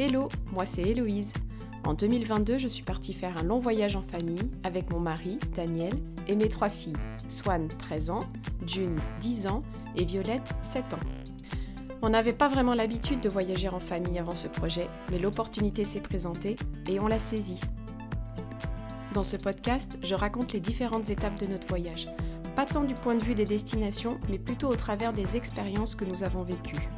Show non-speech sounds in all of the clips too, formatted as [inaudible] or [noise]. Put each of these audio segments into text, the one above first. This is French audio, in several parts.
Hello, moi c'est Héloïse. En 2022, je suis partie faire un long voyage en famille avec mon mari, Daniel, et mes trois filles, Swan, 13 ans, June, 10 ans, et Violette, 7 ans. On n'avait pas vraiment l'habitude de voyager en famille avant ce projet, mais l'opportunité s'est présentée et on l'a saisie. Dans ce podcast, je raconte les différentes étapes de notre voyage, pas tant du point de vue des destinations, mais plutôt au travers des expériences que nous avons vécues.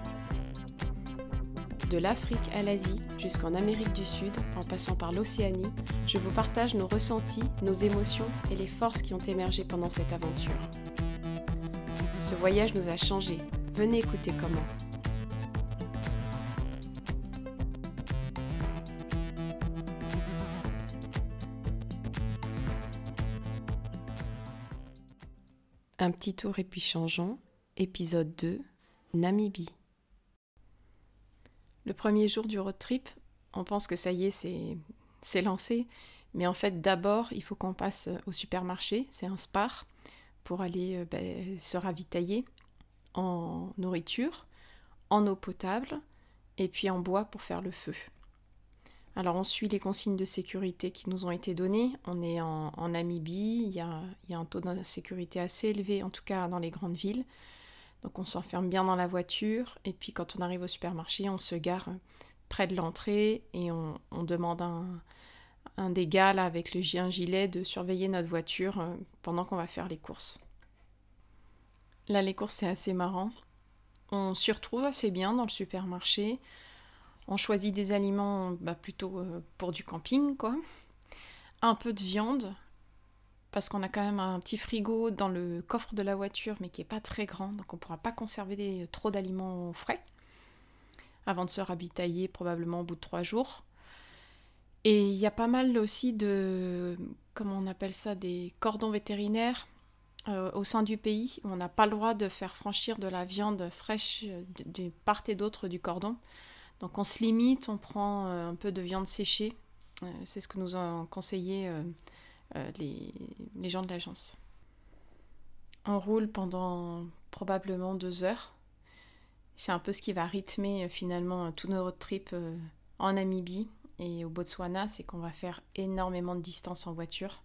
De l'Afrique à l'Asie jusqu'en Amérique du Sud, en passant par l'Océanie, je vous partage nos ressentis, nos émotions et les forces qui ont émergé pendant cette aventure. Ce voyage nous a changés. Venez écouter comment. Un petit tour et puis changeons. Épisode 2, Namibie. Le premier jour du road trip, on pense que ça y est, c'est, lancé. Mais en fait, d'abord, il faut qu'on passe au supermarché, c'est un spar, pour aller euh, ben, se ravitailler en nourriture, en eau potable et puis en bois pour faire le feu. Alors on suit les consignes de sécurité qui nous ont été données. On est en, Namibie, il y, a, il y, a, un taux de sécurité assez élevé, en tout cas dans les grandes villes. Donc on s'enferme bien dans la voiture et puis quand on arrive au supermarché, on se gare près de l'entrée et on, demande un, un des gars là, avec le gilet de surveiller notre voiture euh, pendant qu'on va faire les courses. Là les courses c'est assez marrant. On s'y retrouve assez bien dans le supermarché. On choisit des aliments bah, plutôt euh, pour du camping quoi. Un peu de viande, parce qu'on a quand même un petit frigo dans le coffre de la voiture, mais qui n'est pas très grand, donc on ne pourra pas conserver trop d'aliments frais avant de se ravitailler probablement au bout de trois jours. Et il y a pas mal aussi de, comment on appelle ça, des cordons vétérinaires euh, au sein du pays. On n'a pas le droit de faire franchir de la viande fraîche de, part et d'autre du cordon. Donc on se limite, on prend euh, un peu de viande séchée. Euh, c'est ce que nous ont conseillé euh, les, gens de l'agence. On roule pendant probablement deux heures. C'est un peu ce qui va rythmer euh, finalement euh, tout notre trip en Namibie et au Botswana, c'est qu'on va faire énormément de distance en voiture.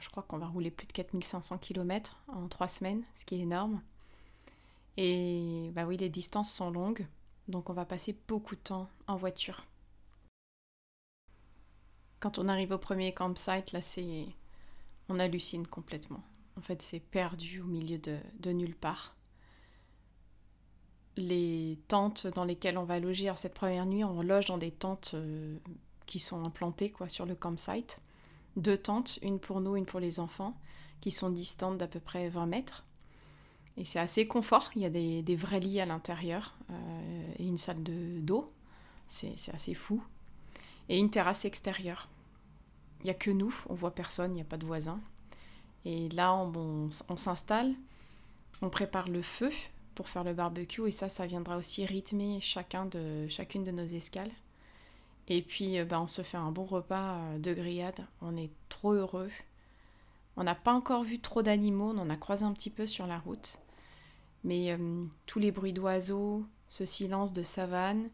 je crois qu'on va rouler plus de 4500 km en trois semaines, ce qui est énorme. Et bah oui, les distances sont longues, donc on va passer beaucoup de temps en voiture. Quand on arrive au premier campsite, là, c'est. On hallucine complètement. En fait, c'est perdu au milieu de, nulle part. Les tentes dans lesquelles on va loger, cette première nuit, on loge dans des tentes euh, qui sont implantées quoi, sur le campsite. Deux tentes, une pour nous, une pour les enfants, qui sont distantes d'à peu près 20 mètres. Et c'est assez confort, il y a des, vrais lits à l'intérieur euh, et une salle d'eau. C'est assez fou et une terrasse extérieure. Il n'y a que nous, on voit personne, il n'y a pas de voisins. Et là, on, s'installe, on prépare le feu pour faire le barbecue et ça, ça viendra aussi rythmer chacun de, chacune de nos escales. Et puis, bah, on se fait un bon repas euh, de grillade. On est trop heureux. On n'a pas encore vu trop d'animaux, on en a croisé un petit peu sur la route. Mais euh, tous les bruits d'oiseaux, ce silence de savane,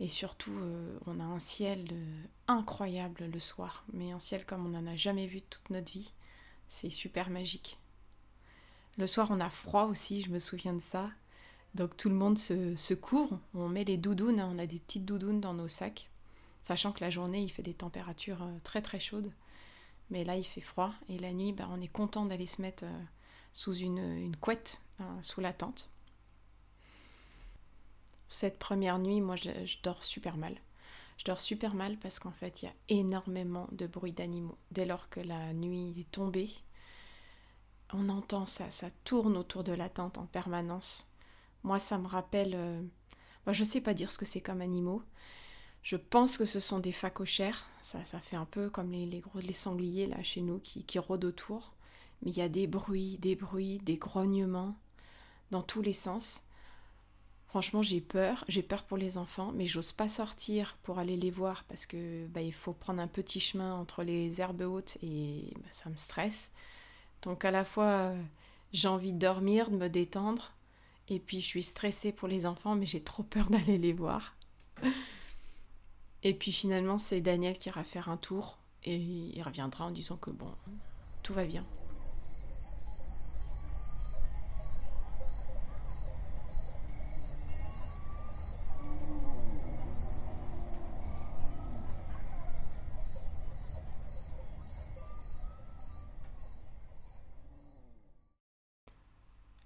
et surtout, euh, on a un ciel euh, incroyable le soir, mais un ciel comme on n'en a jamais vu toute notre vie. C'est super magique. Le soir, on a froid aussi, je me souviens de ça. Donc tout le monde se, couvre, on met les doudounes, on a des petites doudounes dans nos sacs, sachant que la journée, il fait des températures euh, très très chaudes. Mais là, il fait froid, et la nuit, bah, on est content d'aller se mettre sous une, couette, sous la tente cette première nuit, moi, je, dors super mal. Je dors super mal parce qu'en fait, il y a énormément de bruit d'animaux. Dès lors que la nuit est tombée, on entend ça, ça tourne autour de la tente en permanence. Moi, ça me rappelle... Euh, moi, je sais pas dire ce que c'est comme animaux. Je pense que ce sont des phacochères. Ça, ça fait un peu comme les, sangliers là chez nous qui rôdent autour. Mais il y a des bruits, des bruits, des grognements dans tous les sens. Franchement, j'ai peur. J'ai peur pour les enfants, mais j'ose pas sortir pour aller les voir parce que bah, il faut prendre un petit chemin entre les herbes hautes et bah, ça me stresse. Donc à la fois, j'ai envie de dormir, de me détendre, et puis je suis stressée pour les enfants, mais j'ai trop peur [laughs] d'aller les voir. Et puis finalement, c'est Daniel qui ira faire un tour et il reviendra en disant que bon, tout va bien.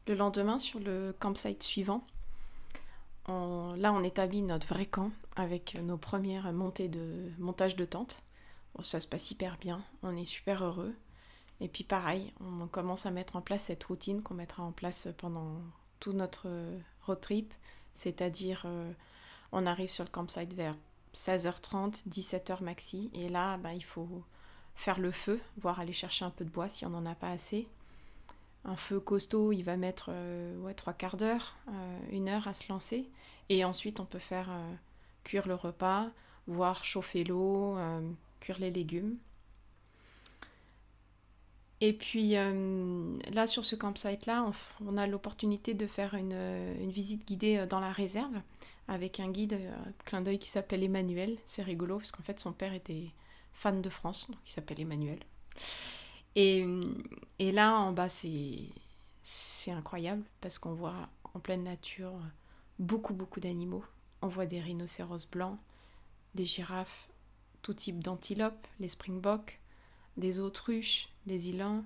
Le lendemain, sur le campsite suivant, là on établit notre vrai camp avec nos premières montées de montage de tentes. ça se passe hyper bien, on est super heureux. Et puis pareil, on commence à mettre en place cette routine qu'on mettra en place pendant tout notre road trip, c'est-à-dire euh, on arrive sur le campsite vers 16h30, 17h maxi, et là bah, il faut faire le feu, voire aller chercher un peu de bois si on n'en a pas assez. Un feu costaud, il va mettre euh, trois quarts d'heure, euh, une heure à se lancer. Et ensuite, on peut faire euh, cuire le repas, voire chauffer l'eau, cuire les légumes. Et puis là, sur ce campsite-là, on, a l'opportunité de faire une, visite guidée dans la réserve avec un guide, clin d'œil qui s'appelle Emmanuel. C'est rigolo parce qu'en fait, son père était fan de France, donc il s'appelle Emmanuel. Et, là, en bas, c'est incroyable parce qu'on voit en pleine nature beaucoup, beaucoup d'animaux. On voit des rhinocéros blancs, des girafes, tout type d'antilopes, les springboks, des autruches, des îlins.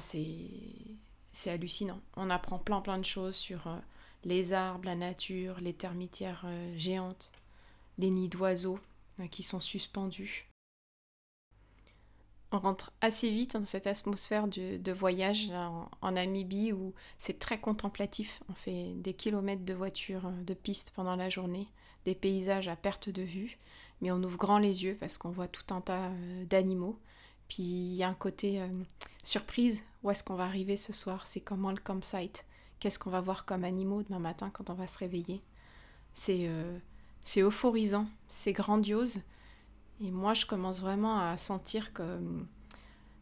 c'est hallucinant. On apprend plein, plein de choses sur euh, les arbres, la nature, les termitières euh, géantes, les nids d'oiseaux euh, qui sont suspendus on rentre assez vite dans cette atmosphère de, voyage en, Namibie où c'est très contemplatif. On fait des kilomètres de voiture, euh, de piste pendant la journée, des paysages à perte de vue, mais on ouvre grand les yeux parce qu'on voit tout un tas euh, d'animaux. Puis il y a un côté euh, surprise. Où est-ce qu'on va arriver ce soir? C'est comment le campsite? Qu'est-ce qu'on va voir comme animaux demain matin quand on va se réveiller? C'est c'est euphorisant, c'est grandiose. Et moi, je commence vraiment à sentir que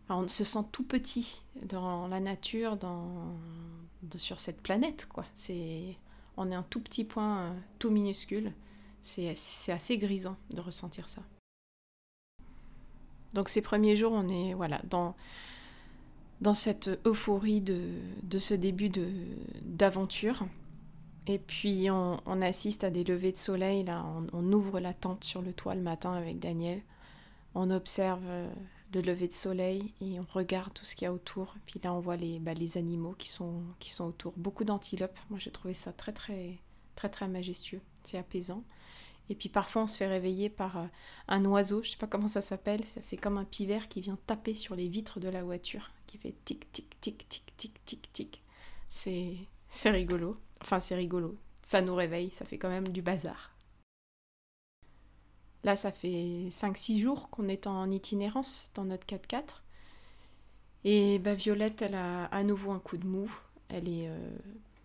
on se sent tout petit dans la nature, dans, sur cette planète, quoi. C'est, on est un tout petit point, euh, tout minuscule. C'est, assez grisant de ressentir ça. Donc ces premiers jours, on est voilà dans dans cette euphorie de, de ce début de, d'aventure. Et puis on, assiste à des levées de soleil, là, on, ouvre la tente sur le toit le matin avec Daniel, on observe euh, le lever de soleil et on regarde tout ce qu'il y a autour. Puis là on voit les, bah, les animaux qui sont, qui sont autour, beaucoup d'antilopes, moi j'ai trouvé ça très très très très majestueux, c'est apaisant. Et puis parfois on se fait réveiller par euh, un oiseau, je sais pas comment ça s'appelle, ça fait comme un pivert qui vient taper sur les vitres de la voiture, qui fait tic tic tic tic tic tic tic. C'est rigolo. Enfin, c'est rigolo. Ça nous réveille, ça fait quand même du bazar. Là, ça fait 5-6 jours qu'on est en itinérance dans notre 4x4. Et bah, Violette, elle a à nouveau un coup de mou. Elle est, euh,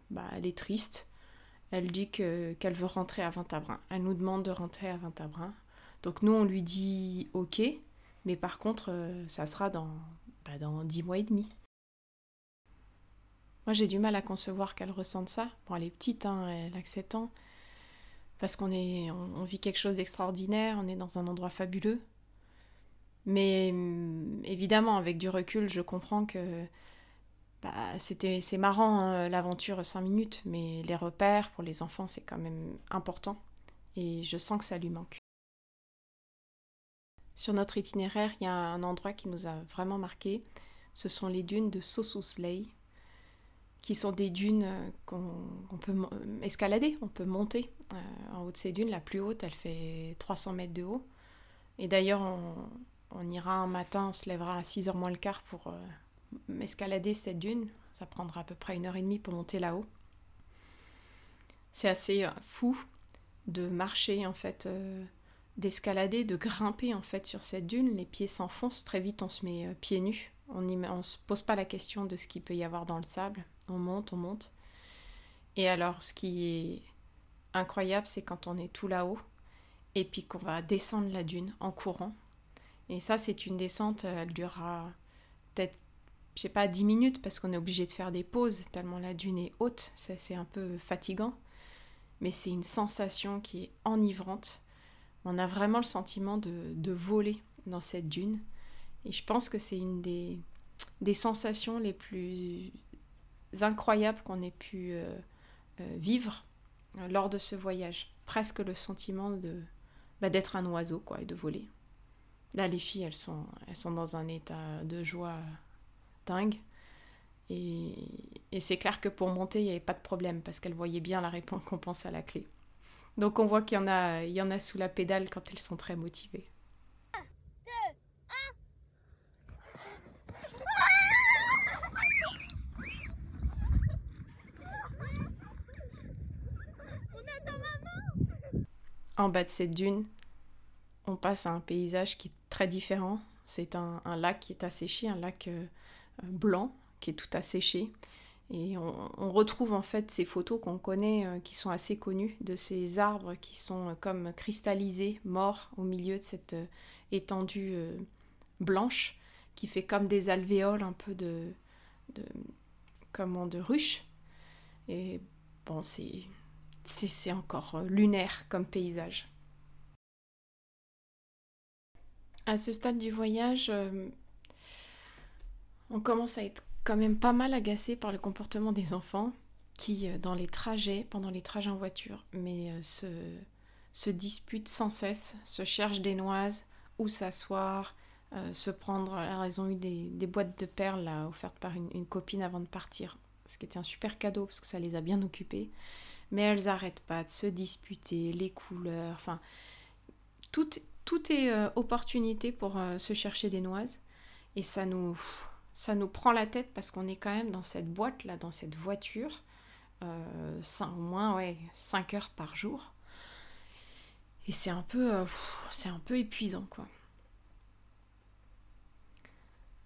bah, elle est triste. Elle dit qu'elle veut rentrer à Vintabrin. Elle nous demande de rentrer à Vintabrin. Donc nous, on lui dit OK, mais par contre, euh, ça sera dans, bah, dans 10 mois et demi. Moi, j'ai du mal à concevoir qu'elle ressente ça. Bon, elle est petite, hein, elle a que 7 ans. Parce qu'on est, on, vit quelque chose d'extraordinaire, on est dans un endroit fabuleux. Mais mm, évidemment, avec du recul, je comprends que bah, c'était, c'est marrant hein, l'aventure 5 minutes, mais les repères pour les enfants, c'est quand même important. Et je sens que ça lui manque. Sur notre itinéraire, il y a un endroit qui nous a vraiment marqué. Ce sont les dunes de Sosusley, qui sont des dunes euh, qu'on peut escalader, on peut monter. Euh, en haut de ces dunes, la plus haute, elle fait 300 mètres de haut. Et d'ailleurs, on, ira un matin, on se lèvera à 6h moins le quart pour euh, escalader cette dune. Ça prendra à peu près une heure et demie pour monter là-haut. C'est assez fou de marcher, en fait, d'escalader, de grimper, en fait, sur cette dune. Les pieds s'enfoncent, très vite on se met pieds nus. On ne se pose pas la question de ce qu'il peut y avoir dans le sable. On monte, on monte. Et alors, ce qui est incroyable, c'est quand on est tout là-haut et puis qu'on va descendre la dune en courant. Et ça, c'est une descente, elle durera peut-être, je sais pas, 10 minutes parce qu'on est obligé de faire des pauses tellement la dune est haute. C'est un peu fatigant. Mais c'est une sensation qui est enivrante. on a vraiment le sentiment de, voler dans cette dune. Et je pense que c'est une des, sensations les plus incroyables qu'on ait pu euh, euh, vivre lors de ce voyage. Presque le sentiment de bah, d'être un oiseau quoi, et de voler. Là, les filles, elles sont, elles sont dans un état de joie dingue. Et, c'est clair que pour monter, il n'y avait pas de problème parce qu'elles voyaient bien la récompense à la clé. Donc on voit qu'il y en a sous la pédale quand elles sont très motivées. En bas de cette dune, on passe à un paysage qui est très différent. C'est un, lac qui est asséché, un lac euh, blanc qui est tout asséché. Et on, retrouve en fait ces photos qu'on connaît, euh, qui sont assez connues, de ces arbres qui sont euh, comme cristallisés, morts au milieu de cette étendue blanche, qui fait comme des alvéoles un peu de, de comment, de ruches. Et bon, c'est, c'est encore lunaire comme paysage. À ce stade du voyage, on commence à être quand même pas mal agacé par le comportement des enfants qui, euh, dans les trajets, pendant les trajets en voiture, mais euh, se, disputent sans cesse, se cherchent des noises, où s'asseoir, euh, se prendre. elles ont eu des, boîtes de perles offertes par une, copine avant de partir, ce qui était un super cadeau parce que ça les a bien occupées. Mais elles n'arrêtent pas de se disputer, les couleurs, enfin, tout, tout est opportunité pour se chercher des noises. Et ça nous, ça nous prend la tête parce qu'on est quand même dans cette boîte là, dans cette voiture, euh, au moins ouais, 5 heures par jour. Et c'est un peu, euh, c'est un peu épuisant quoi.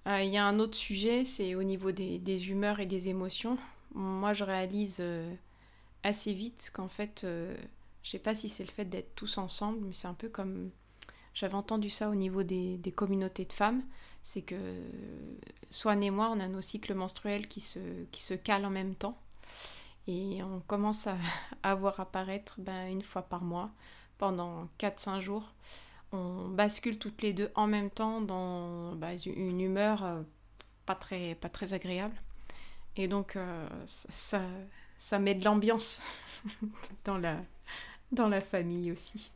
Euh, il y a un autre sujet, c'est au niveau des, humeurs et des émotions. Moi, je réalise assez vite qu'en fait, je sais pas si c'est le fait d'être tous ensemble, mais c'est un peu comme j'avais entendu ça au niveau des, des communautés de femmes c'est que Swan et moi, on a nos cycles menstruels qui se, qui se calent en même temps. Et on commence à, [laughs] voir apparaître ben, une fois par mois, pendant 4-5 jours. On bascule toutes les deux en même temps dans ben, une humeur euh, pas, très, pas très agréable. Et donc, euh, ça, ça met de l'ambiance [laughs] dans, la, dans la famille aussi.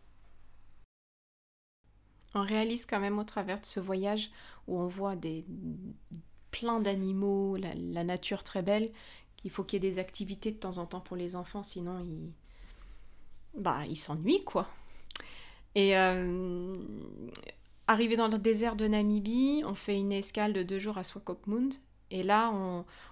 On réalise quand même au travers de ce voyage où on voit des, plein d'animaux, la, nature très belle, qu'il faut qu'il y ait des activités de temps en temps pour les enfants, sinon ils bah, ils s'ennuient quoi. Et euh, arrivé dans le désert de Namibie, on fait une escale de deux jours à Swakopmund. Et là,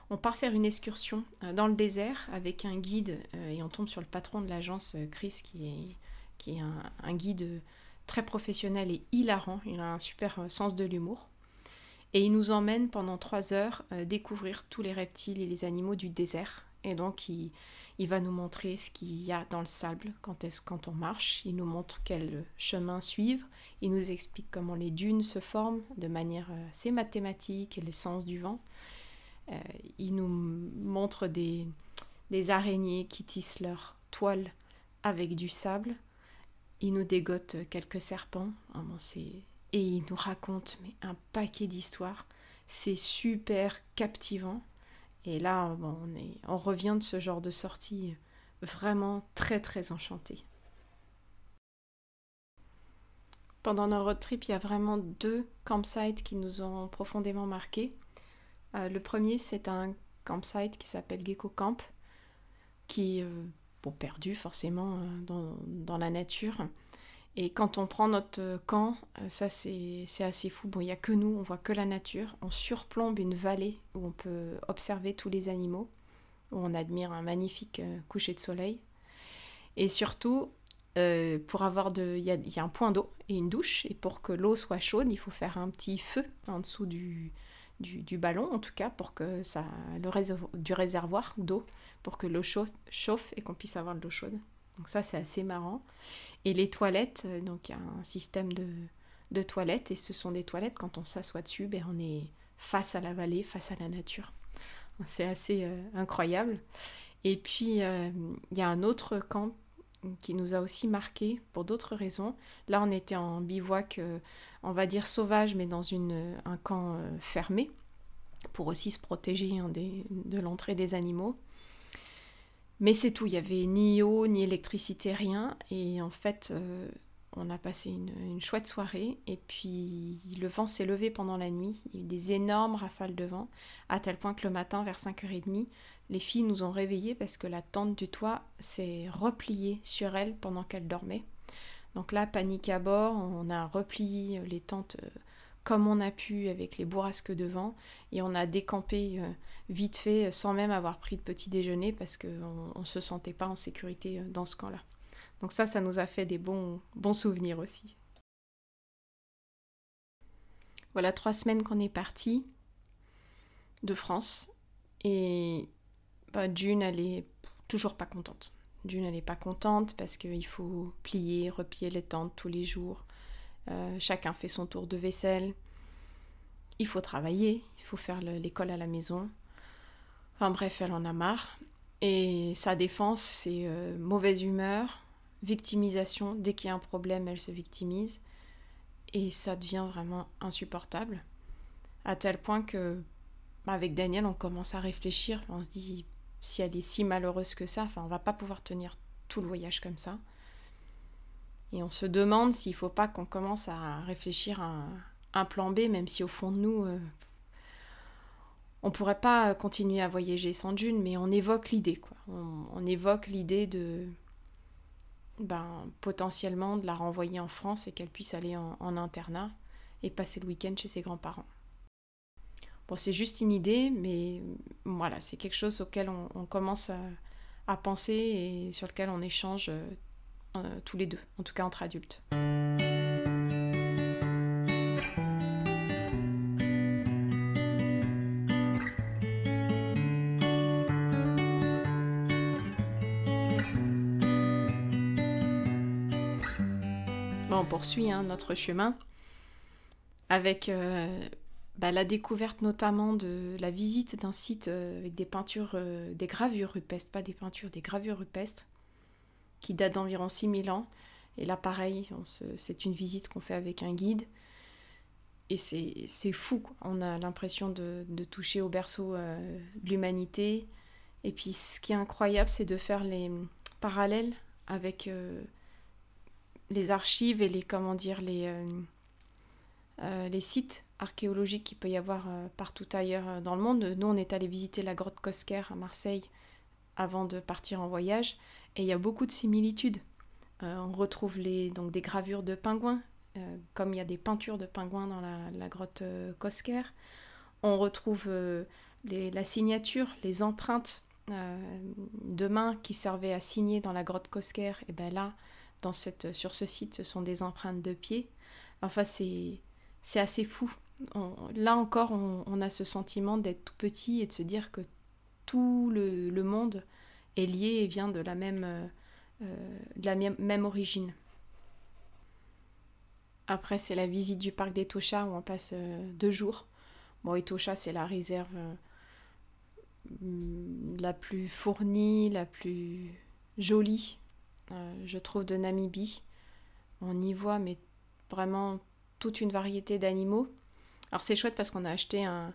on, part faire une excursion euh, dans le désert avec un guide. Euh, et on tombe sur le patron de l'agence, Chris, qui est, un guide très professionnel et hilarant. Il a un super sens de l'humour. Et il nous emmène pendant trois heures euh, découvrir tous les reptiles et les animaux du désert. Et donc il, va nous montrer ce qu'il y a dans le sable quand on marche. Il nous montre quel chemin suivre. Il nous explique comment les dunes se forment de manière euh, assez mathématique et l'essence du vent. Euh, il nous montre des, araignées qui tissent leur toile avec du sable. Il nous dégote quelques serpents. Ah et il nous raconte mais, un paquet d'histoires. C'est super captivant. Et là, on, est, on revient de ce genre de sortie vraiment très très enchanté. Pendant notre road trip, il y a vraiment deux campsites qui nous ont profondément marqués. Euh, le premier, c'est un campsite qui s'appelle Gecko Camp, qui est euh, bon, perdu forcément euh, dans, dans, la nature. Et quand on prend notre camp, ça c'est assez fou. Bon, il n'y a que nous, on voit que la nature. On surplombe une vallée où on peut observer tous les animaux, où on admire un magnifique coucher de soleil. Et surtout, euh, pour avoir de, il y a, un point d'eau et une douche. Et pour que l'eau soit chaude, il faut faire un petit feu en dessous du, du, ballon, en tout cas, pour que ça, le réservoir, du réservoir d'eau, pour que l'eau chauffe et qu'on puisse avoir de l'eau chaude. Donc ça, c'est assez marrant. Et les toilettes, euh, donc il y a un système de, toilettes, et ce sont des toilettes, quand on s'assoit dessus, ben, on est face à la vallée, face à la nature. C'est assez euh, incroyable. Et puis, il y a un autre camp qui nous a aussi marqué pour d'autres raisons. Là, on était en bivouac, euh, on va dire sauvage, mais dans une, un camp euh, fermé, pour aussi se protéger hein, de l'entrée des animaux. Mais c'est tout, il n'y avait ni eau, ni électricité, rien. Et en fait, euh, on a passé une, chouette soirée. Et puis, le vent s'est levé pendant la nuit. Il y a eu des énormes rafales de vent, à tel point que le matin, vers 5h30, les filles nous ont réveillées parce que la tente du toit s'est repliée sur elles pendant qu'elles dormaient. Donc là, panique à bord, on a replié les tentes euh, comme on a pu avec les bourrasques de vent et on a décampé euh, vite fait sans même avoir pris de petit déjeuner parce qu'on ne se sentait pas en sécurité euh, dans ce camp-là. Donc ça, ça nous a fait des bons, bons souvenirs aussi. Voilà trois semaines qu'on est parti de France et June, elle est toujours pas contente. June, elle est pas contente parce qu'il faut plier, replier les tentes tous les jours. Euh, chacun fait son tour de vaisselle. Il faut travailler, il faut faire l'école à la maison. Enfin bref, elle en a marre. Et sa défense, c'est euh, mauvaise humeur, victimisation. Dès qu'il y a un problème, elle se victimise. Et ça devient vraiment insupportable. À tel point que, avec Daniel, on commence à réfléchir. On se dit, si elle est si malheureuse que ça, enfin, on va pas pouvoir tenir tout le voyage comme ça. Et on se demande s'il faut pas qu'on commence à réfléchir à un, plan B, même si au fond de nous, euh, on pourrait pas continuer à voyager sans June, mais on évoque l'idée, quoi. On, évoque l'idée de ben, potentiellement de la renvoyer en France et qu'elle puisse aller en internat et passer le week-end chez ses grands-parents. Bon, c'est juste une idée, mais voilà, c'est quelque chose auquel on, commence à, penser et sur lequel on échange euh, euh, tous les deux, en tout cas entre adultes. On poursuit hein, notre chemin avec euh, bah, la découverte notamment de la visite d'un site euh, avec des peintures, euh, des gravures rupestres, pas des peintures, des gravures rupestres, qui datent d'environ 6000 ans. Et là, pareil, c'est une visite qu'on fait avec un guide. Et c'est fou, on a l'impression de, toucher au berceau euh, de l'humanité. Et puis ce qui est incroyable, c'est de faire les parallèles avec les archives et les, comment dire, les, les sites archéologique qu'il peut y avoir euh, partout ailleurs euh, dans le monde. Nous, on est allé visiter la grotte Cosquer à Marseille avant de partir en voyage, et il y a beaucoup de similitudes. Euh, on retrouve les, donc des gravures de pingouins, comme il y a des peintures de pingouins dans la, grotte Cosquer. On retrouve la signature, les empreintes de mains qui servaient à signer dans la grotte Cosquer. Et bien là, dans cette, sur ce site, ce sont des empreintes de pieds. Enfin, c'est assez fou là encore, on, a ce sentiment d'être tout petit et de se dire que tout le, monde est lié et vient de la même, euh, euh, même, origine. Après, c'est la visite du parc d'Etosha où on passe euh, deux jours. Bon, Etosha, c'est la réserve la plus fournie, la plus jolie, je trouve, de Namibie. On y voit, mais vraiment toute une variété d'animaux. Alors c'est chouette parce qu'on a acheté un,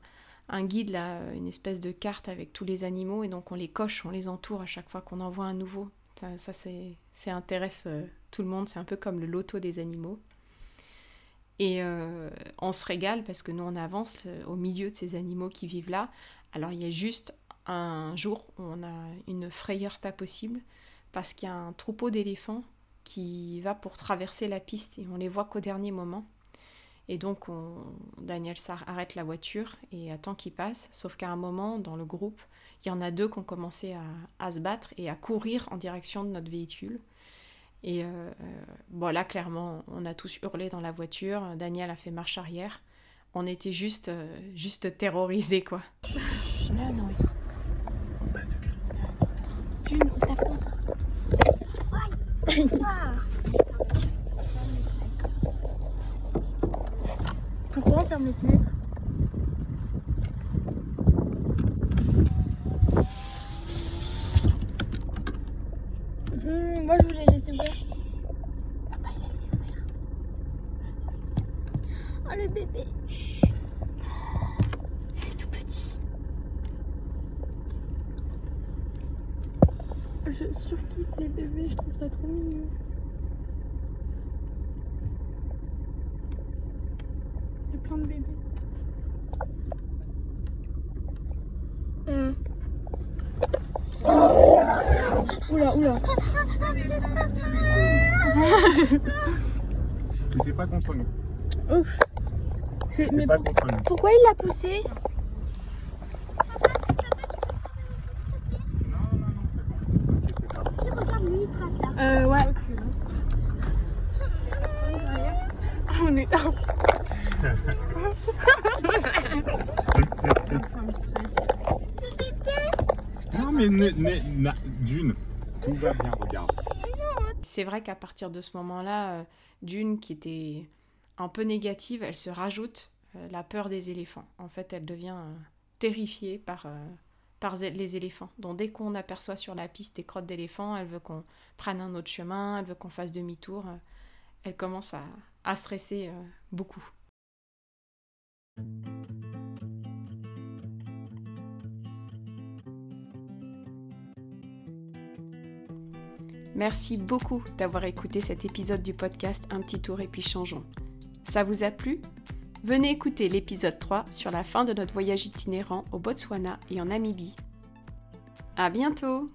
guide, là, une espèce de carte avec tous les animaux, et donc on les coche, on les entoure à chaque fois qu'on envoie un nouveau. Ça, ça c'est intéresse euh, tout le monde, c'est un peu comme le loto des animaux. Et euh, on se régale parce que nous on avance euh, au milieu de ces animaux qui vivent là. Alors il y a juste un jour où on a une frayeur pas possible parce qu'il y a un troupeau d'éléphants qui va pour traverser la piste et on les voit qu'au dernier moment. Et donc, Daniel Sarr arrête la voiture et attend qu'il passe. Sauf qu'à un moment, dans le groupe, il y en a deux qui ont commencé à, se battre et à courir en direction de notre véhicule. Et euh, bon, là, clairement, on a tous hurlé dans la voiture. Daniel a fait marche arrière. On était juste, euh, juste terrorisés, quoi. [coughs] Pourquoi on ferme les fenêtres mmh, Moi je voulais laisser je surkiffe les bébés, je trouve ça trop mignon. Oula, oula. C'était pas contre nous. Ouf. Mais pas contre nous. pourquoi il l'a poussé Non, non, non, c'est bon. T'inquiète pas. Regarde, lui, il trace là. Euh, ouais. Ah, on est là. Ça me stresse. Non, mais ne- ne- na- d'une, tout va bien, regarde. C'est vrai qu'à partir de ce moment-là, euh, d'une qui était un peu négative, elle se rajoute euh, la peur des éléphants. En fait, elle devient euh, terrifiée par, les éléphants. Donc dès qu'on aperçoit sur la piste des crottes d'éléphants, elle veut qu'on prenne un autre chemin, elle veut qu'on fasse demi-tour. elle commence à, stresser beaucoup. Merci beaucoup d'avoir écouté cet épisode du podcast Un petit tour et puis changeons. Ça vous a plu? Venez écouter l'épisode 3 sur la fin de notre voyage itinérant au Botswana et en Namibie. À bientôt